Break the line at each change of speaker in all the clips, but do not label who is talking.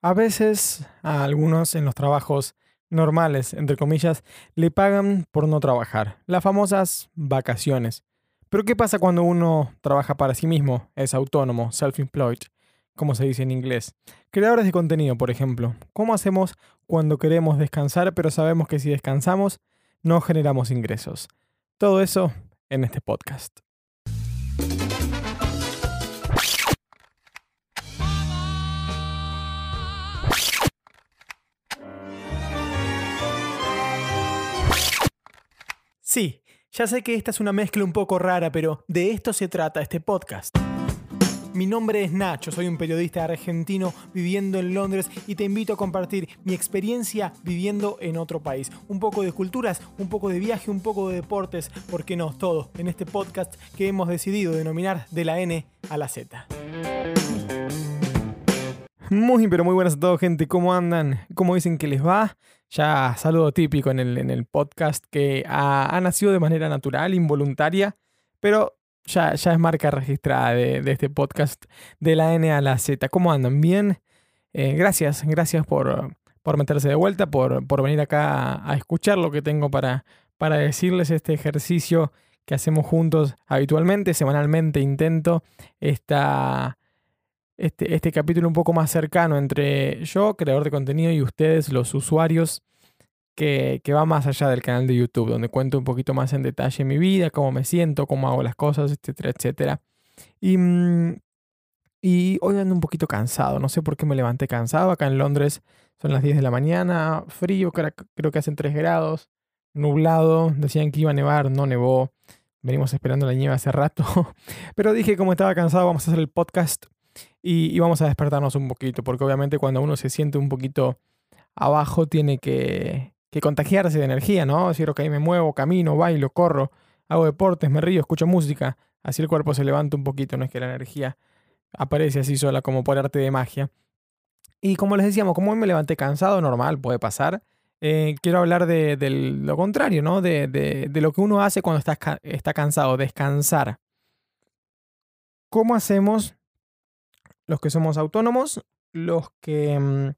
A veces a algunos en los trabajos normales, entre comillas, le pagan por no trabajar, las famosas vacaciones. Pero ¿qué pasa cuando uno trabaja para sí mismo, es autónomo, self-employed, como se dice en inglés? Creadores de contenido, por ejemplo. ¿Cómo hacemos cuando queremos descansar, pero sabemos que si descansamos no generamos ingresos? Todo eso en este podcast. Sí, ya sé que esta es una mezcla un poco rara, pero de esto se trata este podcast. Mi nombre es Nacho, soy un periodista argentino viviendo en Londres y te invito a compartir mi experiencia viviendo en otro país. Un poco de culturas, un poco de viaje, un poco de deportes, ¿por qué no? Todo en este podcast que hemos decidido denominar de la N a la Z. Muy, pero muy buenas a todos, gente. ¿Cómo andan? ¿Cómo dicen que les va? Ya saludo típico en el, en el podcast que ha, nacido de manera natural, involuntaria, pero ya, ya es marca registrada de, este podcast de la N a la Z. ¿Cómo andan? ¿Bien? Eh, gracias, gracias por, por meterse de vuelta, por, por venir acá a, escuchar lo que tengo para, para decirles este ejercicio que hacemos juntos habitualmente, semanalmente intento esta este, este capítulo un poco más cercano entre yo, creador de contenido, y ustedes, los usuarios, que, va más allá del canal de YouTube, donde cuento un poquito más en detalle mi vida, cómo me siento, cómo hago las cosas, etcétera, etcétera. Y, mm, y hoy ando un poquito cansado, no sé por qué me levanté cansado. Acá en Londres son las 10 de la mañana, frío, creo que hacen 3 grados, nublado, decían que iba a nevar, no nevó. Venimos esperando la nieve hace rato. Pero dije, como estaba cansado, vamos a hacer el podcast y, vamos a despertarnos un poquito, porque obviamente cuando uno se siente un poquito abajo tiene que, contagiarse de energía, ¿no? Decir, ok, me muevo, camino, bailo, corro, hago deportes, me río, escucho música, así el cuerpo se levanta un poquito, no es que la energía aparece así sola como por arte de magia. Y como les decíamos, como hoy me levanté cansado, normal, puede pasar. Eh, quiero hablar de, lo contrario, ¿no? De, de, lo que uno hace cuando está, está cansado, descansar. ¿Cómo hacemos los que somos autónomos, los que, mm,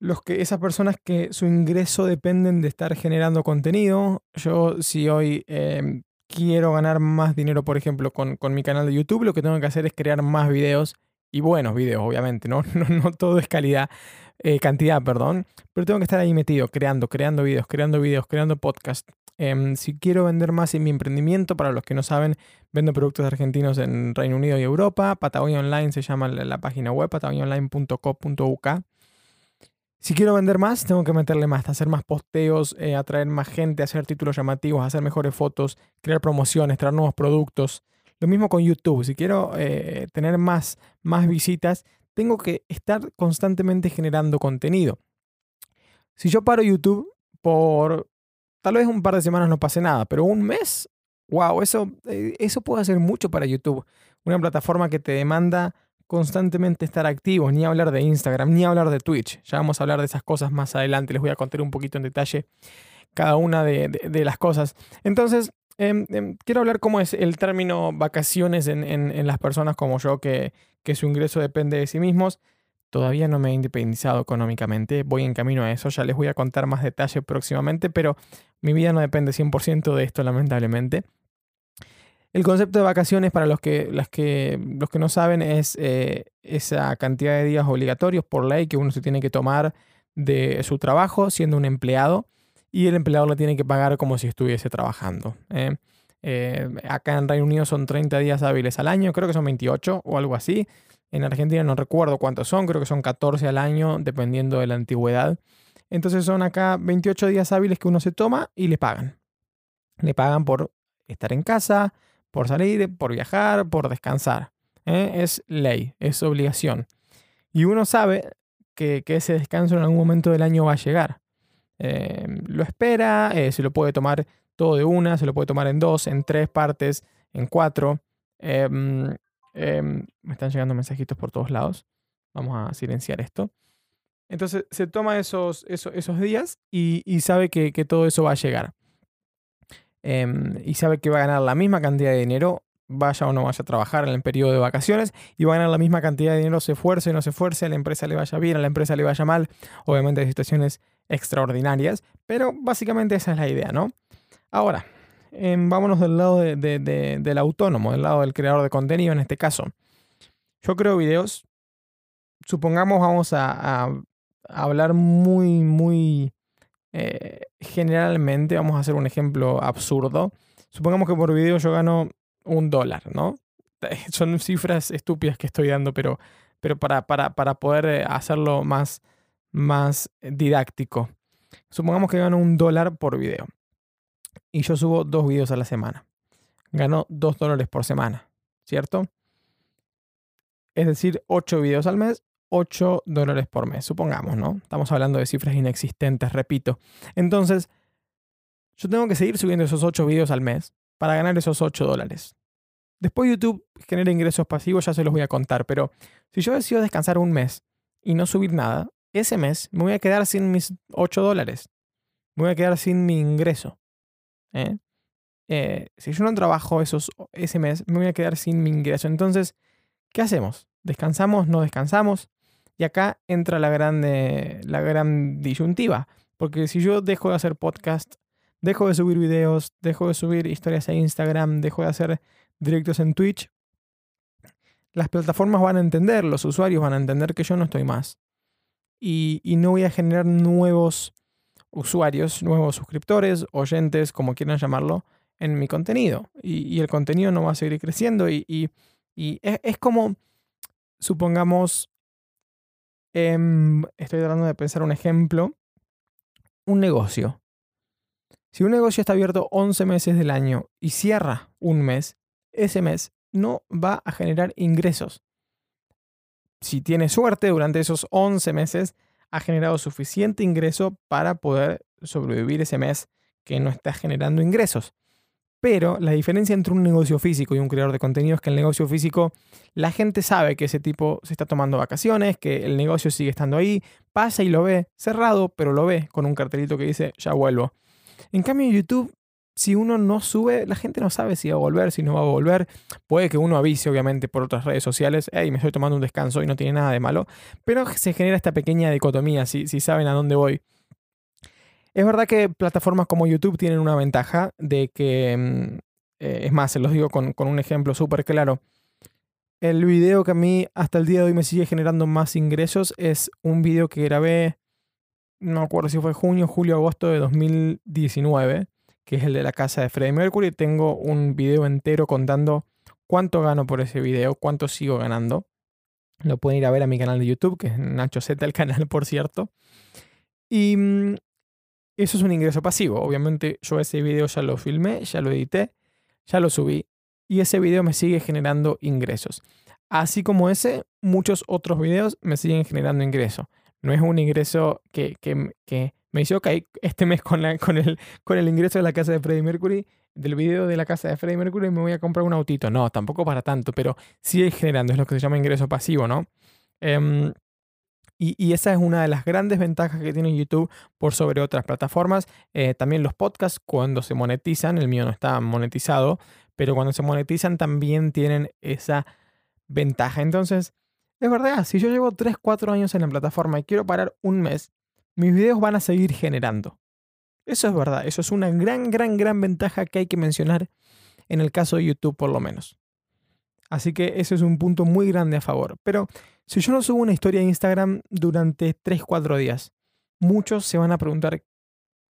los que esas personas que su ingreso dependen de estar generando contenido. Yo si hoy em, quiero ganar más dinero, por ejemplo, con, mi canal de YouTube, lo que tengo que hacer es crear más videos y buenos videos, obviamente, ¿no? No, todo es calidad, eh, cantidad, perdón, pero tengo que estar ahí metido, creando, creando videos, creando videos, creando podcast, Em, si quiero vender más en mi emprendimiento, para los que no saben, vendo productos argentinos en Reino Unido y Europa. Patagonia Online se llama la, página web, patagoniaonline.co.uk. Si quiero vender más, tengo que meterle más, hacer más posteos, eh, atraer más gente, hacer títulos llamativos, hacer mejores fotos, crear promociones, traer nuevos productos. Lo mismo con YouTube. Si quiero eh, tener más, más visitas, tengo que estar constantemente generando contenido. Si yo paro YouTube por Tal vez un par de semanas no pase nada, pero un mes, wow, eso, eh, eso puede hacer mucho para YouTube. Una plataforma que te demanda constantemente estar activo, ni hablar de Instagram, ni hablar de Twitch. Ya vamos a hablar de esas cosas más adelante, les voy a contar un poquito en detalle cada una de, las cosas. Entonces, em, em, quiero hablar cómo es el término vacaciones en, las personas como yo, que, su ingreso depende de sí mismos. Todavía no me he independizado económicamente, voy en camino a eso, ya les voy a contar más detalle próximamente, pero mi vida no depende 100% de esto, lamentablemente. El concepto de vacaciones, para los que, las que, los que no saben, es eh, esa cantidad de días obligatorios por ley que uno se tiene que tomar de su trabajo siendo un empleado y el empleador le tiene que pagar como si estuviese trabajando. ¿eh? Eh, acá en Reino Unido son 30 días hábiles al año, creo que son 28 o algo así. En Argentina no recuerdo cuántos son, creo que son 14 al año, dependiendo de la antigüedad. Entonces son acá 28 días hábiles que uno se toma y le pagan. Le pagan por estar en casa, por salir, por viajar, por descansar. ¿eh? Es ley, es obligación. Y uno sabe que, ese descanso en algún momento del año va a llegar. Em, lo espera, eh, se lo puede tomar todo de una, se lo puede tomar en dos, en tres partes, en cuatro. Em, em, me están llegando mensajitos por todos lados. Vamos a silenciar esto. Entonces se toma esos, esos, días y, sabe que, todo eso va a llegar. Em, y sabe que va a ganar la misma cantidad de dinero vaya o no vaya a trabajar en el periodo de vacaciones y va a ganar la misma cantidad de dinero, se esfuerce o no se esfuerce, a la empresa le vaya bien, a la empresa le vaya mal. Obviamente hay situaciones extraordinarias, pero básicamente esa es la idea, ¿no? Ahora, em, vámonos del lado del autónomo, del lado del creador de contenido en este caso. Yo creo videos, supongamos vamos a, hablar muy, muy eh, generalmente, vamos a hacer un ejemplo absurdo. Supongamos que por video yo gano un dólar, ¿no? Son cifras estúpidas que estoy dando, pero, pero para, para, para poder eh, hacerlo más, más didáctico. Supongamos que gano un dólar por video y yo subo dos videos a la semana. Gano dos dólares por semana, ¿cierto? Es decir, ocho videos al mes, ocho dólares por mes, supongamos, ¿no? Estamos hablando de cifras inexistentes, repito. Entonces, yo tengo que seguir subiendo esos ocho videos al mes para ganar esos ocho dólares. Después YouTube genera ingresos pasivos, ya se los voy a contar, pero si yo decido descansar un mes y no subir nada, ese mes me voy a quedar sin mis 8 dólares. Me voy a quedar sin mi ingreso. ¿eh? Eh, si yo no trabajo esos, ese mes, me voy a quedar sin mi ingreso. Entonces, ¿qué hacemos? ¿Descansamos? ¿No descansamos? Y acá entra la gran, la gran disyuntiva. Porque si yo dejo de hacer podcast, dejo de subir videos, dejo de subir historias a Instagram, dejo de hacer directos en Twitch, las plataformas van a entender, los usuarios van a entender que yo no estoy más. Y, no voy a generar nuevos usuarios, nuevos suscriptores, oyentes, como quieran llamarlo, en mi contenido. Y, el contenido no va a seguir creciendo. Y, es, como, supongamos, em, estoy tratando de pensar un ejemplo, un negocio. Si un negocio está abierto 11 meses del año y cierra un mes, ese mes no va a generar ingresos. Si tiene suerte, durante esos 11 meses ha generado suficiente ingreso para poder sobrevivir ese mes que no está generando ingresos. Pero la diferencia entre un negocio físico y un creador de contenido es que el negocio físico, la gente sabe que ese tipo se está tomando vacaciones, que el negocio sigue estando ahí, pasa y lo ve cerrado, pero lo ve con un cartelito que dice ya vuelvo. En cambio, YouTube si uno no sube, la gente no sabe si va a volver, si no va a volver. Puede que uno avise, obviamente, por otras redes sociales, hey, me estoy tomando un descanso y no tiene nada de malo, pero se genera esta pequeña dicotomía, si, si saben a dónde voy. Es verdad que plataformas como YouTube tienen una ventaja de que, mm, eh, es más, se los digo con, con un ejemplo súper claro. El video que a mí hasta el día de hoy me sigue generando más ingresos es un video que grabé, no me acuerdo si fue junio, julio, agosto de 2019 que es el de la casa de Freddie Mercury. Tengo un video entero contando cuánto gano por ese video, cuánto sigo ganando. Lo pueden ir a ver a mi canal de YouTube, que es Nacho Z el canal, por cierto. Y mm, eso es un ingreso pasivo. Obviamente yo ese video ya lo filmé, ya lo edité, ya lo subí. Y ese video me sigue generando ingresos. Así como ese, muchos otros videos me siguen generando ingresos. No es un ingreso que, que, que me dice, ok, este mes con, con, el, con el ingreso de la casa de Freddie Mercury, del video de la casa de Freddie Mercury, me voy a comprar un autito. No, tampoco para tanto, pero sigue generando, es lo que se llama ingreso pasivo, ¿no? Em, y, esa es una de las grandes ventajas que tiene YouTube por sobre otras plataformas. Eh, también los podcasts, cuando se monetizan, el mío no está monetizado, pero cuando se monetizan también tienen esa ventaja. Entonces, es verdad, si yo llevo 3, 4 años en la plataforma y quiero parar un mes, mis videos van a seguir generando. Eso es verdad, eso es una gran, gran, gran ventaja que hay que mencionar en el caso de YouTube por lo menos. Así que ese es un punto muy grande a favor. Pero si yo no subo una historia en Instagram durante 3, 4 días, muchos se van a preguntar,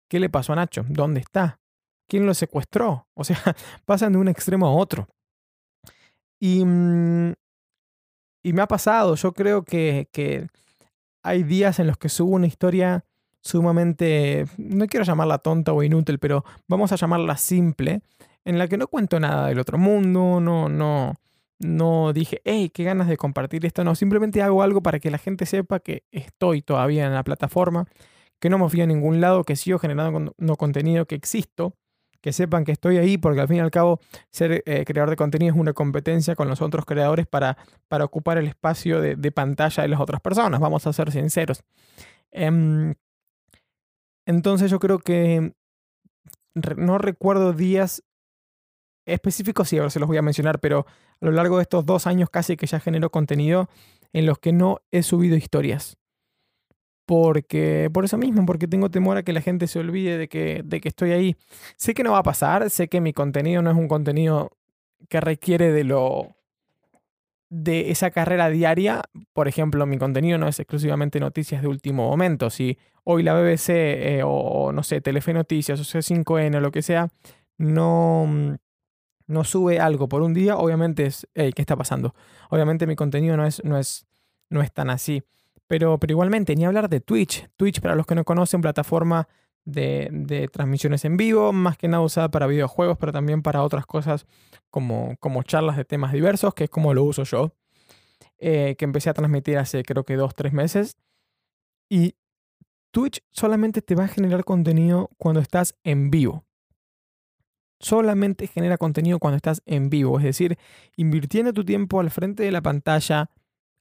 ¿qué le pasó a Nacho? ¿Dónde está? ¿Quién lo secuestró? O sea, pasan de un extremo a otro. Y, mm, y me ha pasado, yo creo que, que hay días en los que subo una historia sumamente, no quiero llamarla tonta o inútil, pero vamos a llamarla simple, en la que no cuento nada del otro mundo, no, no, no dije, hey, qué ganas de compartir esto, no, simplemente hago algo para que la gente sepa que estoy todavía en la plataforma, que no me fui a ningún lado, que sigo generando no contenido, que existo que sepan que estoy ahí, porque al fin y al cabo ser eh, creador de contenido es una competencia con los otros creadores para, para ocupar el espacio de, pantalla de las otras personas, vamos a ser sinceros. Em, entonces yo creo que no recuerdo días específicos sí, ahora se los voy a mencionar, pero a lo largo de estos dos años casi que ya genero contenido en los que no he subido historias. Porque, por eso mismo, porque tengo temor a que la gente se olvide de que, de que estoy ahí. Sé que no va a pasar, sé que mi contenido no es un contenido que requiere de lo de esa carrera diaria, por ejemplo, mi contenido no es exclusivamente noticias de último momento. Si hoy la BBC eh, o, no sé, Telefe Noticias o C5N o lo que sea, no, mm, no sube algo por un día, obviamente es, ¿qué está pasando? Obviamente mi contenido no es, no es, no es tan así. Pero, pero igualmente, ni hablar de Twitch. Twitch, para los que no conocen, plataforma de, transmisiones en vivo, más que nada usada para videojuegos, pero también para otras cosas como, como charlas de temas diversos, que es como lo uso yo, eh, que empecé a transmitir hace creo que dos, tres meses. Y Twitch solamente te va a generar contenido cuando estás en vivo. Solamente genera contenido cuando estás en vivo, es decir, invirtiendo tu tiempo al frente de la pantalla,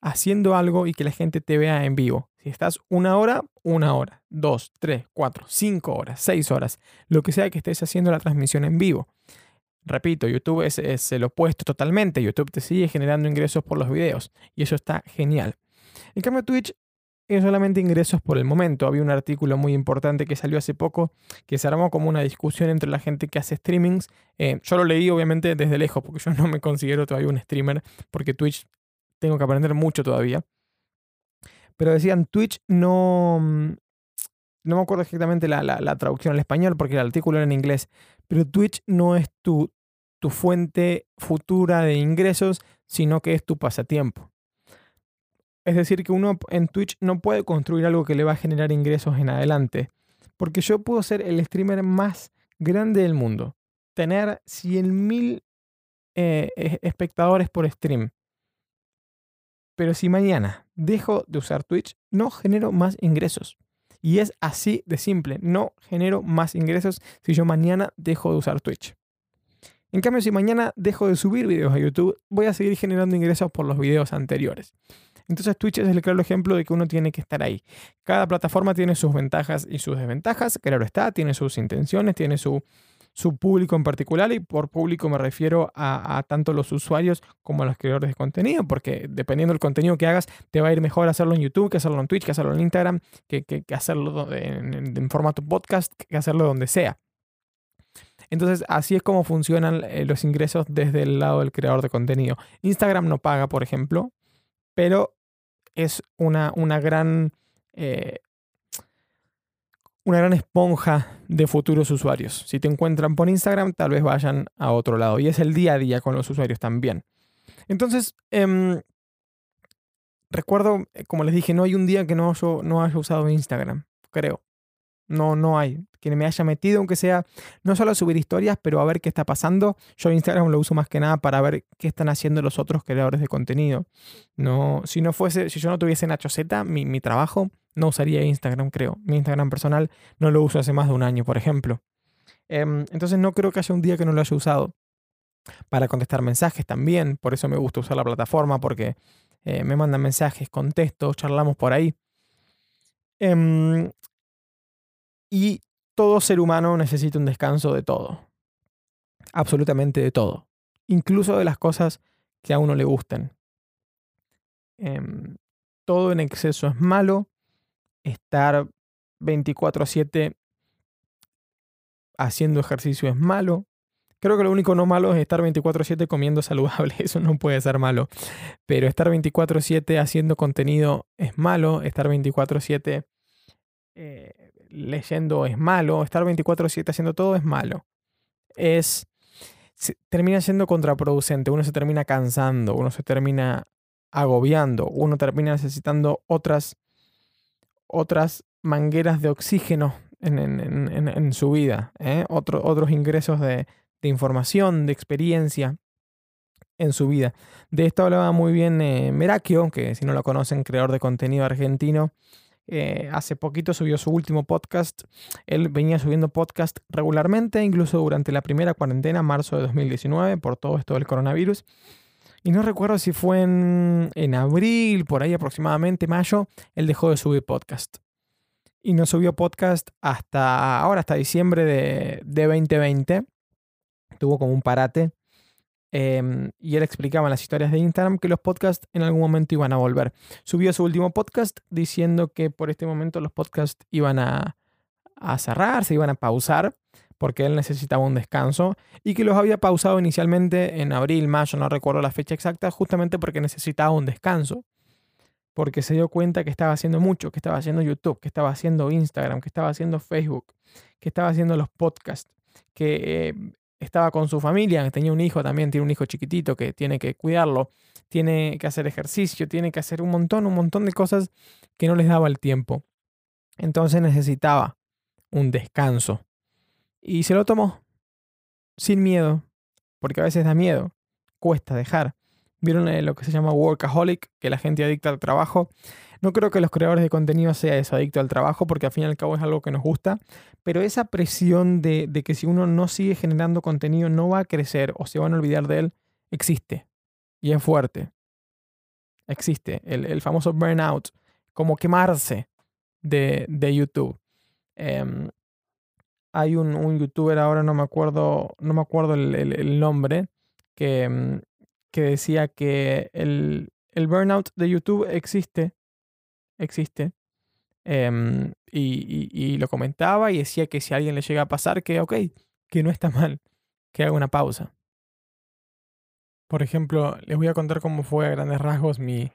haciendo algo y que la gente te vea en vivo. Si estás una hora, una hora, dos, tres, cuatro, cinco horas, seis horas, lo que sea que estés haciendo la transmisión en vivo. Repito, YouTube es, el opuesto totalmente. YouTube te sigue generando ingresos por los videos y eso está genial. En cambio, Twitch es solamente ingresos por el momento. Había un artículo muy importante que salió hace poco que se armó como una discusión entre la gente que hace streamings. Eh, yo lo leí obviamente desde lejos porque yo no me considero todavía un streamer porque Twitch tengo que aprender mucho todavía. Pero decían, Twitch no... Mm, no me acuerdo exactamente la, traducción al español porque el artículo era en inglés, pero Twitch no es tu, tu fuente futura de ingresos, sino que es tu pasatiempo. Es decir, que uno en Twitch no puede construir algo que le va a generar ingresos en adelante. Porque yo puedo ser el streamer más grande del mundo. Tener 100.000 eh, espectadores por stream. Pero si mañana dejo de usar Twitch, no genero más ingresos. Y es así de simple, no genero más ingresos si yo mañana dejo de usar Twitch. En cambio, si mañana dejo de subir videos a YouTube, voy a seguir generando ingresos por los videos anteriores. Entonces Twitch es el claro ejemplo de que uno tiene que estar ahí. Cada plataforma tiene sus ventajas y sus desventajas, claro está, tiene sus intenciones, tiene su, su público en particular y por público me refiero a, tanto los usuarios como a los creadores de contenido, porque dependiendo del contenido que hagas, te va a ir mejor hacerlo en YouTube, que hacerlo en Twitch, que hacerlo en Instagram, que, hacerlo en, formato podcast, que hacerlo donde sea. Entonces, así es como funcionan eh, los ingresos desde el lado del creador de contenido. Instagram no paga, por ejemplo, pero es una, una gran eh, una gran esponja de futuros usuarios. Si te encuentran por Instagram, tal vez vayan a otro lado. Y es el día a día con los usuarios también. Entonces, em, recuerdo, eh, como les dije, no hay un día que no, yo, no haya usado Instagram, creo. No, no hay. Que me haya metido, aunque sea no solo a subir historias, pero a ver qué está pasando. Yo Instagram lo uso más que nada para ver qué están haciendo los otros creadores de contenido. No, si no fuese, si yo no tuviese Nacho Z, mi, mi trabajo, no usaría Instagram, creo. Mi Instagram personal no lo uso hace más de un año, por ejemplo. Em, entonces no creo que haya un día que no lo haya usado. Para contestar mensajes también, por eso me gusta usar la plataforma, porque eh, me mandan mensajes, contesto, charlamos por ahí. Em, y todo ser humano necesita un descanso de todo. Absolutamente de todo. Incluso de las cosas que a uno le gusten. Em, todo en exceso es malo estar 24/7 haciendo ejercicio es malo. Creo que lo único no malo es estar 24/7 comiendo saludable, eso no puede ser malo. Pero estar 24/7 haciendo contenido es malo, estar 24/7 eh, leyendo es malo, estar 24/7 haciendo todo es malo. Es termina siendo contraproducente, uno se termina cansando, uno se termina agobiando, uno termina necesitando otras otras mangueras de oxígeno en, su vida, ¿eh? otros ingresos de, información, de experiencia en su vida. De esto hablaba muy bien eh, Merakio, que si no lo conocen, creador de contenido argentino. Eh, hace poquito subió su último podcast. Él venía subiendo podcast regularmente, incluso durante la primera cuarentena, marzo de 2019, por todo esto del coronavirus. Y no recuerdo si fue en, en abril, por ahí aproximadamente, mayo, él dejó de subir podcast. Y no subió podcast hasta ahora, hasta diciembre de, de 2020. tuvo como un parate. em, y él explicaba en las historias de Instagram que los podcasts en algún momento iban a volver. Subió su último podcast diciendo que por este momento los podcasts iban a, a cerrar, se iban a pausar, porque él necesitaba un descanso y que los había pausado inicialmente en abril, mayo, no recuerdo la fecha exacta, justamente porque necesitaba un descanso. Porque se dio cuenta que estaba haciendo mucho, que estaba haciendo YouTube, que estaba haciendo Instagram, que estaba haciendo Facebook, que estaba haciendo los podcasts, que eh, estaba con su familia, que tenía un hijo también, tiene un hijo chiquitito que tiene que cuidarlo, tiene que hacer ejercicio, tiene que hacer un montón, un montón de cosas que no les daba el tiempo. Entonces necesitaba un descanso. Y se lo tomó sin miedo, porque a veces da miedo, cuesta dejar. ¿Vieron eh, lo que se llama workaholic? Que la gente adicta al trabajo. No creo que los creadores de contenido sea eso, adicto al trabajo, porque al fin y al cabo es algo que nos gusta. Pero esa presión de, que si uno no sigue generando contenido no va a crecer o se van a olvidar de él, existe. Y es fuerte. Existe. El, famoso burnout. Como quemarse de, de YouTube. Em, hay un, un youtuber ahora, no me acuerdo, no me acuerdo el, el- nombre, que, mm, que decía que el, el burnout de YouTube existe, existe. em, y, y- y lo comentaba y decía que si a alguien le llega a pasar, que ok, que no está mal, que haga una pausa. Por ejemplo, les voy a contar cómo fue a grandes rasgos mi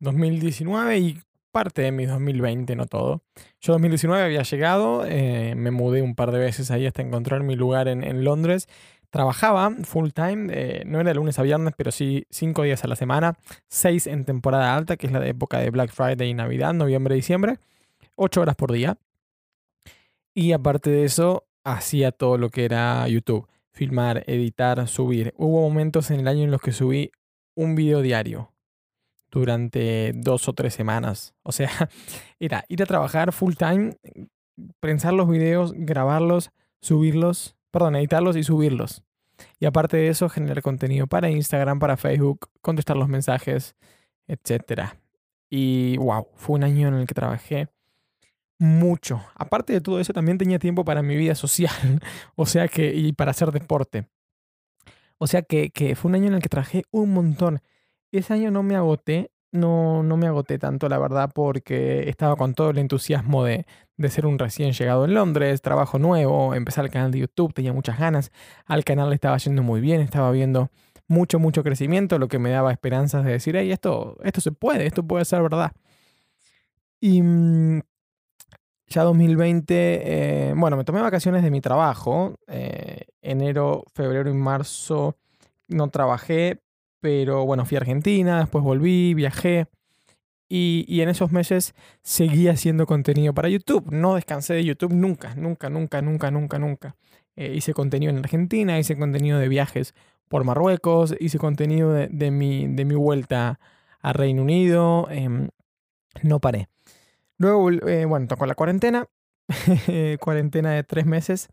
2019 y parte de mi 2020, no todo. Yo 2019 había llegado, eh, me mudé un par de veces ahí hasta encontrar mi lugar en, en Londres. Trabajaba full time, eh, no era de lunes a viernes, pero sí cinco días a la semana, seis en temporada alta, que es la de época de Black Friday y Navidad, noviembre, diciembre, ocho horas por día. Y aparte de eso, hacía todo lo que era YouTube, filmar, editar, subir. Hubo momentos en el año en los que subí un video diario durante dos o tres semanas. O sea, era ir a trabajar full time, pensar los videos, grabarlos, subirlos, perdón, editarlos y subirlos. Y aparte de eso, generar contenido para Instagram, para Facebook, contestar los mensajes, etc. Y wow, fue un año en el que trabajé mucho. Aparte de todo eso, también tenía tiempo para mi vida social, o sea que, y para hacer deporte. O sea que, que fue un año en el que trabajé un montón. Ese año no me agoté, no, no me agoté tanto, la verdad, porque estaba con todo el entusiasmo de, de ser un recién llegado en Londres, trabajo nuevo, empezar el canal de YouTube, tenía muchas ganas, al canal le estaba yendo muy bien, estaba viendo mucho, mucho crecimiento, lo que me daba esperanzas de decir, hey, esto, esto se puede, esto puede ser verdad. Y mm, ya 2020, eh, bueno, me tomé vacaciones de mi trabajo, eh, enero, febrero y marzo no trabajé, pero bueno, fui a Argentina, después volví, viajé. Y, y en esos meses seguí haciendo contenido para YouTube. No descansé de YouTube nunca, nunca, nunca, nunca, nunca, nunca. Eh, hice contenido en Argentina, hice contenido de viajes por Marruecos, hice contenido de, de mi, de mi vuelta a Reino Unido. em, no paré. Luego, eh, bueno, tocó la cuarentena, cuarentena de tres meses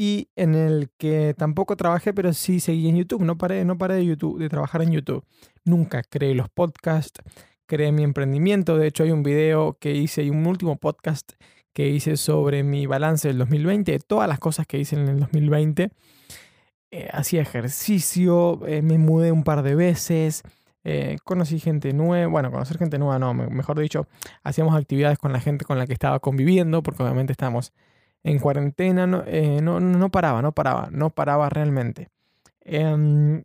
y en el que tampoco trabajé, pero sí seguí en YouTube. No paré, no paré de, YouTube, de trabajar en YouTube. Nunca creé los podcasts, creé mi emprendimiento. De hecho, hay un video que hice y un último podcast que hice sobre mi balance del 2020, de todas las cosas que hice en el 2020. Eh, hacía ejercicio, eh, me mudé un par de veces, eh, conocí gente nueva, bueno, conocer gente nueva no, me- mejor dicho, hacíamos actividades con la gente con la que estaba conviviendo, porque obviamente estábamos en cuarentena, no, eh, no, no no paraba, no paraba, no paraba realmente. Em,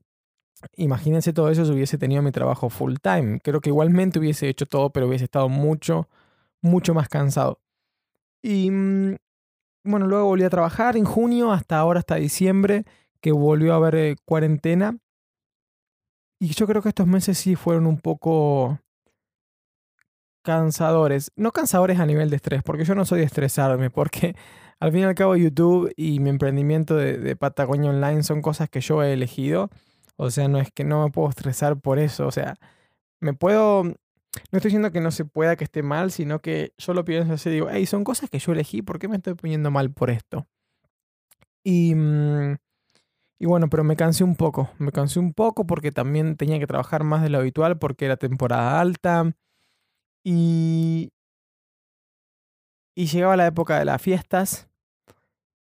imagínense todo eso si hubiese tenido mi trabajo full time. Creo que igualmente hubiese hecho todo, pero hubiese estado mucho, mucho más cansado. Y mm, bueno, luego volví a trabajar en junio, hasta ahora, hasta diciembre, que volvió a haber eh, cuarentena. Y yo creo que estos meses sí fueron un poco cansadores. No cansadores a nivel de estrés, porque yo no soy de estresarme, porque al fin y al cabo YouTube y mi emprendimiento de, Patagonia Online son cosas que yo he elegido. O sea, no es que no me puedo estresar por eso. O sea, me puedo... No estoy diciendo que no se pueda, que esté mal, sino que yo lo pienso así, digo, hey, son cosas que yo elegí, ¿por qué me estoy poniendo mal por esto? Y, mm, y bueno, pero me cansé un poco, me cansé un poco porque también tenía que trabajar más de lo habitual porque era temporada alta y, y llegaba la época de las fiestas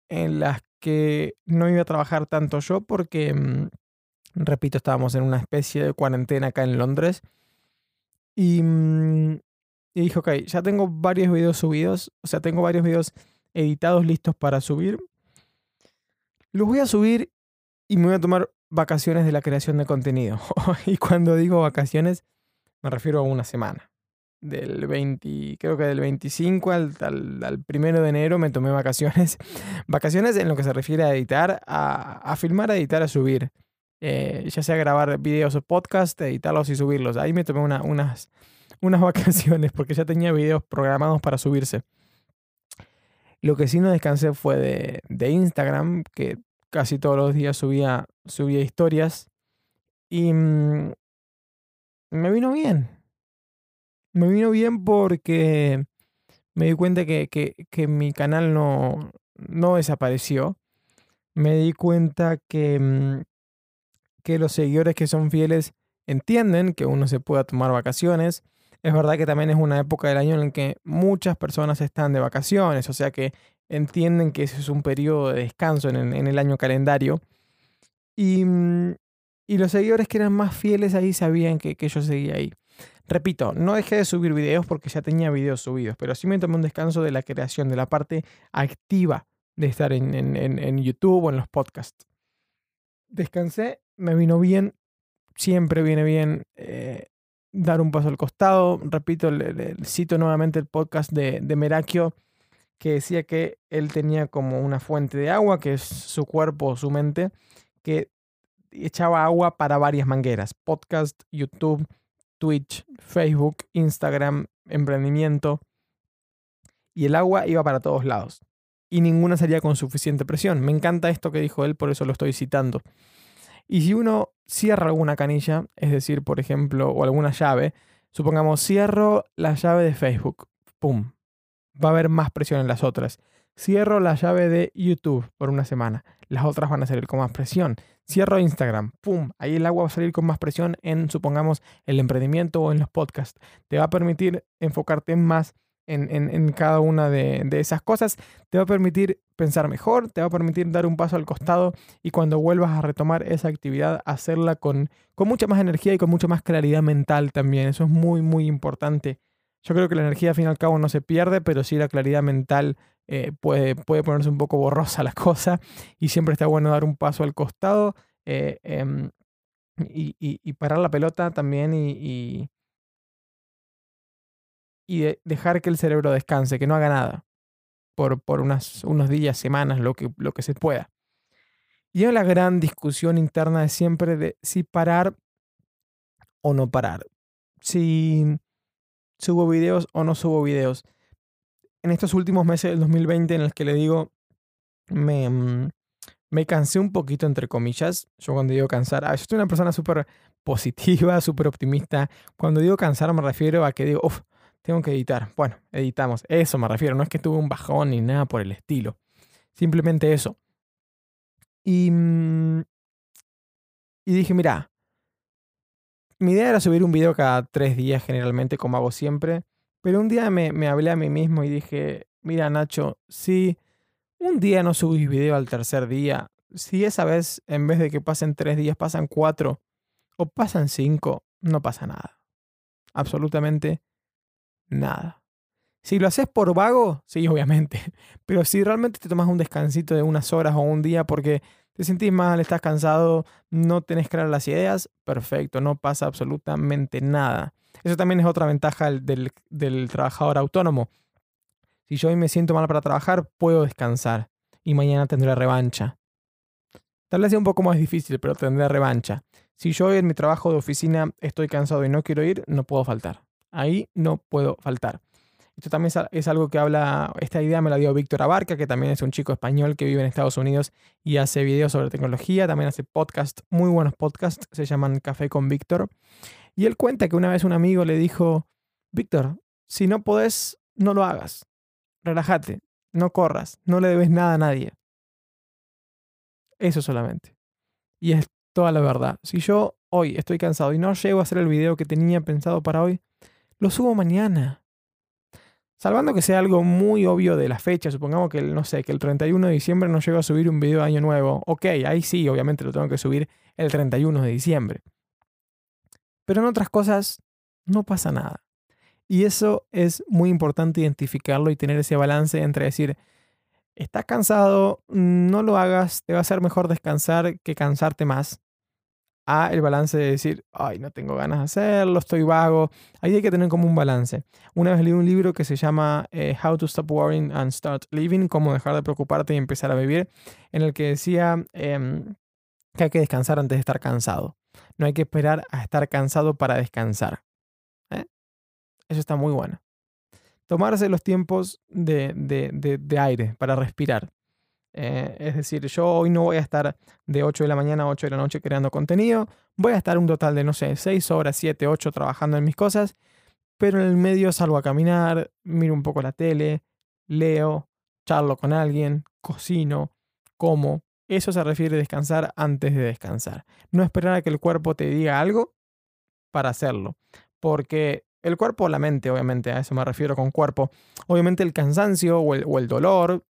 en las que no iba a trabajar tanto yo porque, mm, repito, estábamos en una especie de cuarentena acá en Londres. Y, mm, y dije, ok, ya tengo varios videos subidos, o sea, tengo varios videos editados listos para subir. Los voy a subir y me voy a tomar vacaciones de la creación de contenido. y cuando digo vacaciones, me refiero a una semana. Del 20, creo que del 25 al, al, primero de enero me tomé vacaciones. vacaciones en lo que se refiere a editar, a, filmar, a editar, a subir. Eh, ya sea grabar videos o podcast, editarlos y subirlos. Ahí me tomé unas, unas vacaciones porque ya tenía videos programados para subirse. Lo que sí no descansé fue de, de Instagram, que casi todos los días subía, subía historias. Y mm, me vino bien. Me vino bien porque me di cuenta que, que, mi canal no, no desapareció. Me di cuenta que, mm, que los seguidores que son fieles entienden que uno se pueda tomar vacaciones. Es verdad que también es una época del año en la que muchas personas están de vacaciones, o sea que entienden que ese es un periodo de descanso en, el año calendario. Y, mm, y, los seguidores que eran más fieles ahí sabían que, que yo seguía ahí. Repito, no dejé de subir videos porque ya tenía videos subidos, pero sí me tomé un descanso de la creación, de la parte activa de estar en, en, YouTube o en los podcasts. Descansé, me vino bien, siempre viene bien eh, dar un paso al costado. Repito, cito nuevamente el podcast de, de Merakio que decía que él tenía como una fuente de agua, que es su cuerpo, su mente, que echaba agua para varias mangueras. Podcast, YouTube, Twitch, Facebook, Instagram, emprendimiento. Y el agua iba para todos lados. Y ninguna salía con suficiente presión. Me encanta esto que dijo él, por eso lo estoy citando. Y si uno cierra alguna canilla, es decir, por ejemplo, o alguna llave, supongamos cierro la llave de Facebook, ¡pum! va a haber más presión en las otras. Cierro la llave de YouTube por una semana. Las otras van a salir con más presión. Cierro Instagram. ¡Pum! Ahí el agua va a salir con más presión en, supongamos, el emprendimiento o en los podcasts. Te va a permitir enfocarte más en, cada una de, esas cosas. Te va a permitir pensar mejor, te va a permitir dar un paso al costado y cuando vuelvas a retomar esa actividad, hacerla con, con mucha más energía y con mucha más claridad mental también. Eso es muy, muy importante yo creo que la energía, al fin y al cabo, no se pierde, pero sí la claridad mental eh, puede, puede ponerse un poco borrosa la cosa y siempre está bueno dar un paso al costado eh, em, y, parar la pelota también y, y, dejar que el cerebro descanse, que no haga nada por, por unas, unos días, semanas, lo que, lo que se pueda. Y la gran discusión interna de siempre de si parar o no parar. Si subo videos o no subo videos. En estos últimos meses del 2020 en el que le digo, me, mm, me cansé un poquito, entre comillas. Yo cuando digo cansar, ah, yo soy una persona súper positiva, súper optimista. Cuando digo cansar me refiero a que digo, uff, tengo que editar. Bueno, editamos. Eso me refiero. No es que tuve un bajón ni nada por el estilo. Simplemente eso. Y, mm, y dije, mira, mi idea era subir un video cada tres días generalmente, como hago siempre. Pero un día me, hablé a mí mismo y dije, mira Nacho, si un día no subís video al tercer día, si esa vez en vez de que pasen tres días pasan cuatro o pasan cinco, no pasa nada. Absolutamente nada. Si lo haces por vago, sí, obviamente. Pero si realmente te tomas un descansito de unas horas o un día porque te sentís mal, estás cansado, no tenés claras las ideas, perfecto, no pasa absolutamente nada. Eso también es otra ventaja del, trabajador autónomo. Si yo hoy me siento mal para trabajar, puedo descansar y mañana tendré revancha. Tal vez sea un poco más difícil, pero tendré revancha. Si yo hoy en mi trabajo de oficina estoy cansado y no quiero ir, no puedo faltar. Ahí no puedo faltar. Esto también es algo que habla, esta idea me la dio Víctor Abarca, que también es un chico español que vive en Estados Unidos y hace videos sobre tecnología, también hace podcasts, muy buenos podcasts, se llaman Café con Víctor. Y él cuenta que una vez un amigo le dijo, Víctor, si no podés, no lo hagas. Relájate, no corras, no le debes nada a nadie. Eso solamente. Y es toda la verdad. Si yo hoy estoy cansado y no llego a hacer el video que tenía pensado para hoy, lo subo mañana Salvando que sea algo muy obvio de la fecha, supongamos que, no sé, que el 31 de diciembre no llego a subir un video de Año Nuevo. Ok, ahí sí, obviamente lo tengo que subir el 31 de diciembre. Pero en otras cosas no pasa nada. Y eso es muy importante identificarlo y tener ese balance entre decir, estás cansado, no lo hagas, te va a ser mejor descansar que cansarte más. A el balance de decir, ay, no tengo ganas de hacerlo, estoy vago. Ahí hay que tener como un balance. Una vez leí un libro que se llama eh, How to Stop Worrying and Start Living, cómo dejar de preocuparte y empezar a vivir, en el que decía em, que hay que descansar antes de estar cansado. No hay que esperar a estar cansado para descansar. ¿eh? Eso está muy bueno. Tomarse los tiempos de, de, aire para respirar. Eh, es decir, yo hoy no voy a estar de 8 de la mañana a 8 de la noche creando contenido. Voy a estar un total de, no sé, 6 horas, 7, 8 trabajando en mis cosas. Pero en el medio salgo a caminar, miro un poco la tele, leo, charlo con alguien, cocino, como. Eso se refiere a descansar antes de descansar. No esperar a que el cuerpo te diga algo para hacerlo. Porque el cuerpo o la mente, obviamente, a eso me refiero con cuerpo. Obviamente el cansancio o el, dolor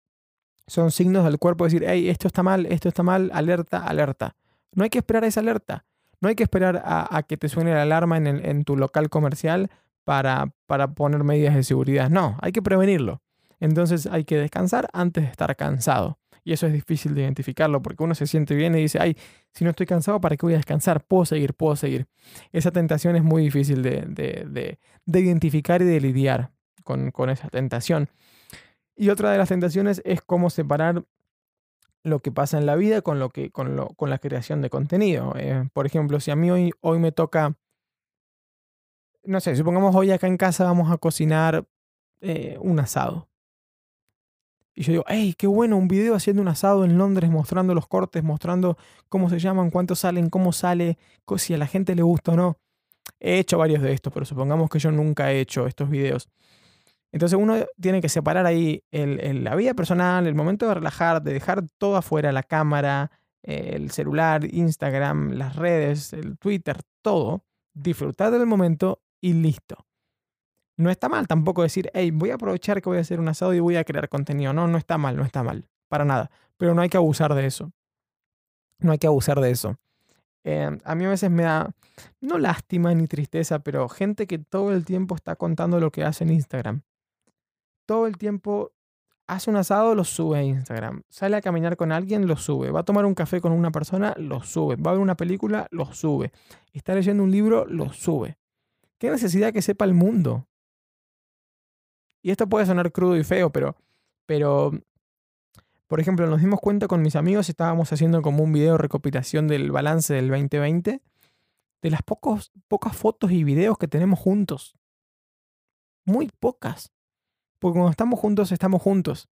son signos del cuerpo de decir, hey, esto está mal, esto está mal, alerta, alerta. No hay que esperar a esa alerta. No hay que esperar a, que te suene la alarma en, tu local comercial para poner medidas de seguridad. No, hay que prevenirlo. Entonces hay que descansar antes de estar cansado. Y eso es difícil de identificarlo porque uno se siente bien y dice, ay, si no estoy cansado, ¿para qué voy a descansar? Puedo seguir, puedo seguir. Esa tentación es muy difícil de, identificar y de lidiar con, esa tentación. Y otra de las tentaciones es cómo separar lo que pasa en la vida con, lo que, con, lo, con la creación de contenido. Eh, por ejemplo, si a mí hoy, hoy me toca, no sé, supongamos hoy acá en casa vamos a cocinar eh, un asado. Y yo digo, hey, qué bueno, un video haciendo un asado en Londres, mostrando los cortes, mostrando cómo se llaman, cuántos salen, cómo sale, si a la gente le gusta o no. He hecho varios de estos, pero supongamos que yo nunca he hecho estos videos. Entonces uno tiene que separar ahí el, la vida personal, el momento de relajar, de dejar todo afuera, la cámara, el celular, Instagram, las redes, el Twitter, todo. Disfrutar del momento y listo. No está mal tampoco decir, hey, voy a aprovechar que voy a hacer un asado y voy a crear contenido. No, no está mal, no está mal, para nada. Pero no hay que abusar de eso. No hay que abusar de eso. Eh, a mí a veces me da, no lástima ni tristeza, pero gente que todo el tiempo está contando lo que hace en Instagram. Todo el tiempo hace un asado, lo sube a Instagram. Sale a caminar con alguien, lo sube. Va a tomar un café con una persona, lo sube. Va a ver una película, lo sube. Está leyendo un libro, lo sube. ¿Qué necesidad que sepa el mundo? Y esto puede sonar crudo y feo, pero, pero, por ejemplo, nos dimos cuenta con mis amigos, estábamos haciendo como un video de recopilación del balance del 2020, de las pocos, pocas fotos y videos que tenemos juntos. Muy pocas. Porque cuando estamos juntos, estamos juntos.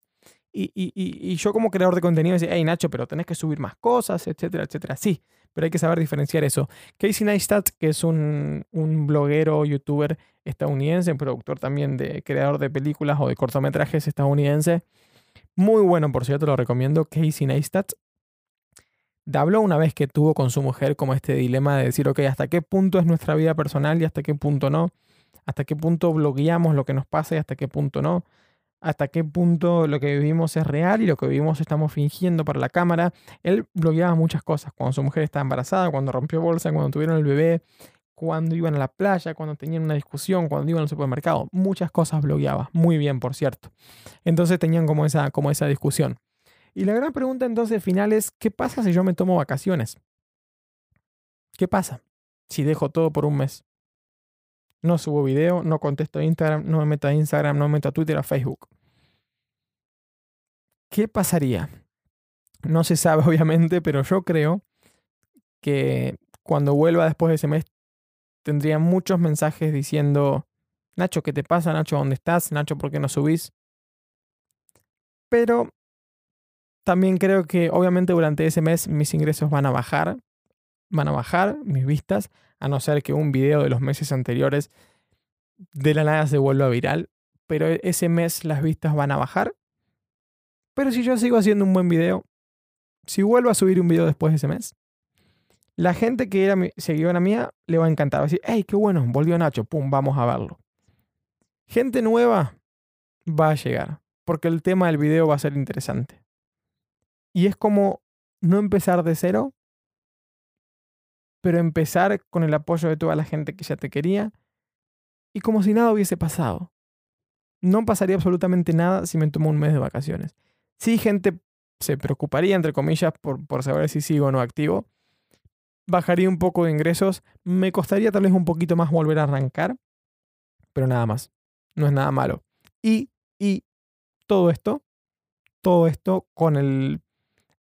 Y, y, y, yo como creador de contenido decía, hey Nacho, pero tenés que subir más cosas, etcétera, etcétera. Sí, pero hay que saber diferenciar eso. Casey Neistat, que es un, un bloguero, youtuber estadounidense, productor también de creador de películas o de cortometrajes estadounidense, muy bueno, por cierto, lo recomiendo, Casey Neistat. Habló una vez que tuvo con su mujer como este dilema de decir, ok, ¿hasta qué punto es nuestra vida personal y hasta qué punto no? ¿Hasta qué punto blogueamos lo que nos pasa y hasta qué punto no? Hasta qué punto lo que vivimos es real y lo que vivimos estamos fingiendo para la cámara. Él blogueaba muchas cosas, cuando su mujer estaba embarazada, cuando rompió bolsa, cuando tuvieron el bebé, cuando iban a la playa, cuando tenían una discusión, cuando iban al supermercado. Muchas cosas blogueaba, muy bien, por cierto. Entonces tenían como esa, como esa discusión. Y la gran pregunta entonces final es, ¿qué pasa si yo me tomo vacaciones? ¿Qué pasa si dejo todo por un mes? No subo video, no contesto a Instagram, no me meto a Instagram, no me meto a Twitter, a Facebook. ¿Qué pasaría? No se sabe, obviamente, pero yo creo que cuando vuelva después de ese mes tendría muchos mensajes diciendo, Nacho, ¿qué te pasa? Nacho, ¿dónde estás? Nacho, ¿por qué no subís? Pero también creo que obviamente durante ese mes mis ingresos van a bajar, van a bajar mis vistas, a no ser que un video de los meses anteriores de la nada se vuelva viral, pero e-, ese mes las vistas van a bajar. Pero si yo sigo haciendo un buen video, si vuelvo a subir un video después de ese mes, la gente que era seguidora mía le va a encantar. Va a decir, hey, qué bueno, volvió Nacho, pum, vamos a verlo. Gente nueva va a llegar, porque el tema del video va a ser interesante. Y es como no empezar de cero, pero empezar con el apoyo de toda la gente que ya te quería y como si nada hubiese pasado. No pasaría absolutamente nada si me tomo un mes de vacaciones. Sí, gente se preocuparía, entre comillas, por, por saber si sigo o no activo. Bajaría un poco de ingresos. Me costaría tal vez un poquito más volver a arrancar. Pero nada más. No es nada malo. Y, y todo esto, todo esto con el,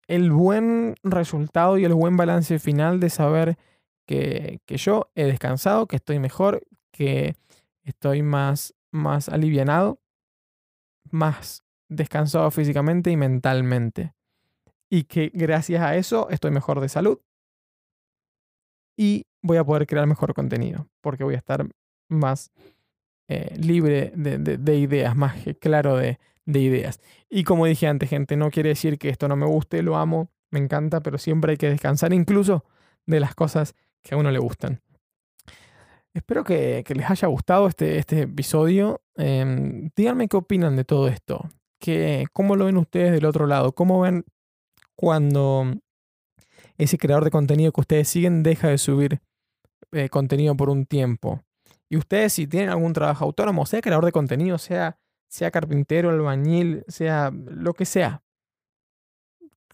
el buen resultado y el buen balance final de saber que, que yo he descansado, que estoy mejor, que estoy más, más alivianado, más descansado físicamente y mentalmente. Y que gracias a eso estoy mejor de salud. Y voy a poder crear mejor contenido, porque voy a estar más eh, libre de, ideas, más claro de, de ideas. Y como dije antes, gente, no quiere decir que esto no me guste, lo amo, me encanta, pero siempre hay que descansar incluso de las cosas que a uno le gustan. Espero que, les haya gustado este, este episodio. Em, díganme qué opinan de todo esto. ¿Cómo lo ven ustedes del otro lado? ¿Cómo ven cuando ese creador de contenido que ustedes siguen deja de subir eh, contenido por un tiempo? Y ustedes si tienen algún trabajo autónomo, sea creador de contenido, sea, sea carpintero, albañil, sea lo que sea.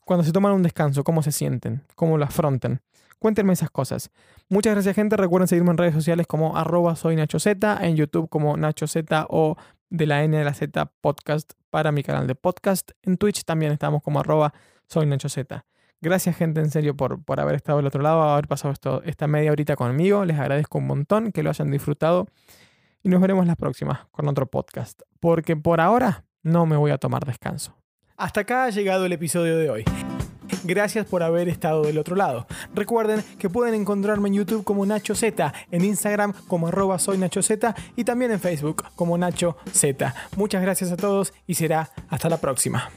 Cuando se toman un descanso, ¿cómo se sienten? ¿Cómo lo afrontan? Cuéntenme esas cosas. Muchas gracias, gente. Recuerden seguirme en redes sociales como arroba soy Nacho Z, en YouTube como Nacho Z o de la N de la Z podcast para mi canal de podcast. En Twitch también estamos como arroba soy Nacho Z. Gracias, gente, en serio, por, por haber estado del otro lado, haber pasado esto, esta media horita conmigo. Les agradezco un montón que lo hayan disfrutado. Y nos veremos la próxima con otro podcast. Porque por ahora no me voy a tomar descanso. Hasta acá ha llegado el episodio de hoy. Gracias por haber estado del otro lado. Recuerden que pueden encontrarme en YouTube como Nacho Z, en Instagram como arroba soy Nacho y también en Facebook como Nacho Z. Muchas gracias a todos y será hasta la próxima.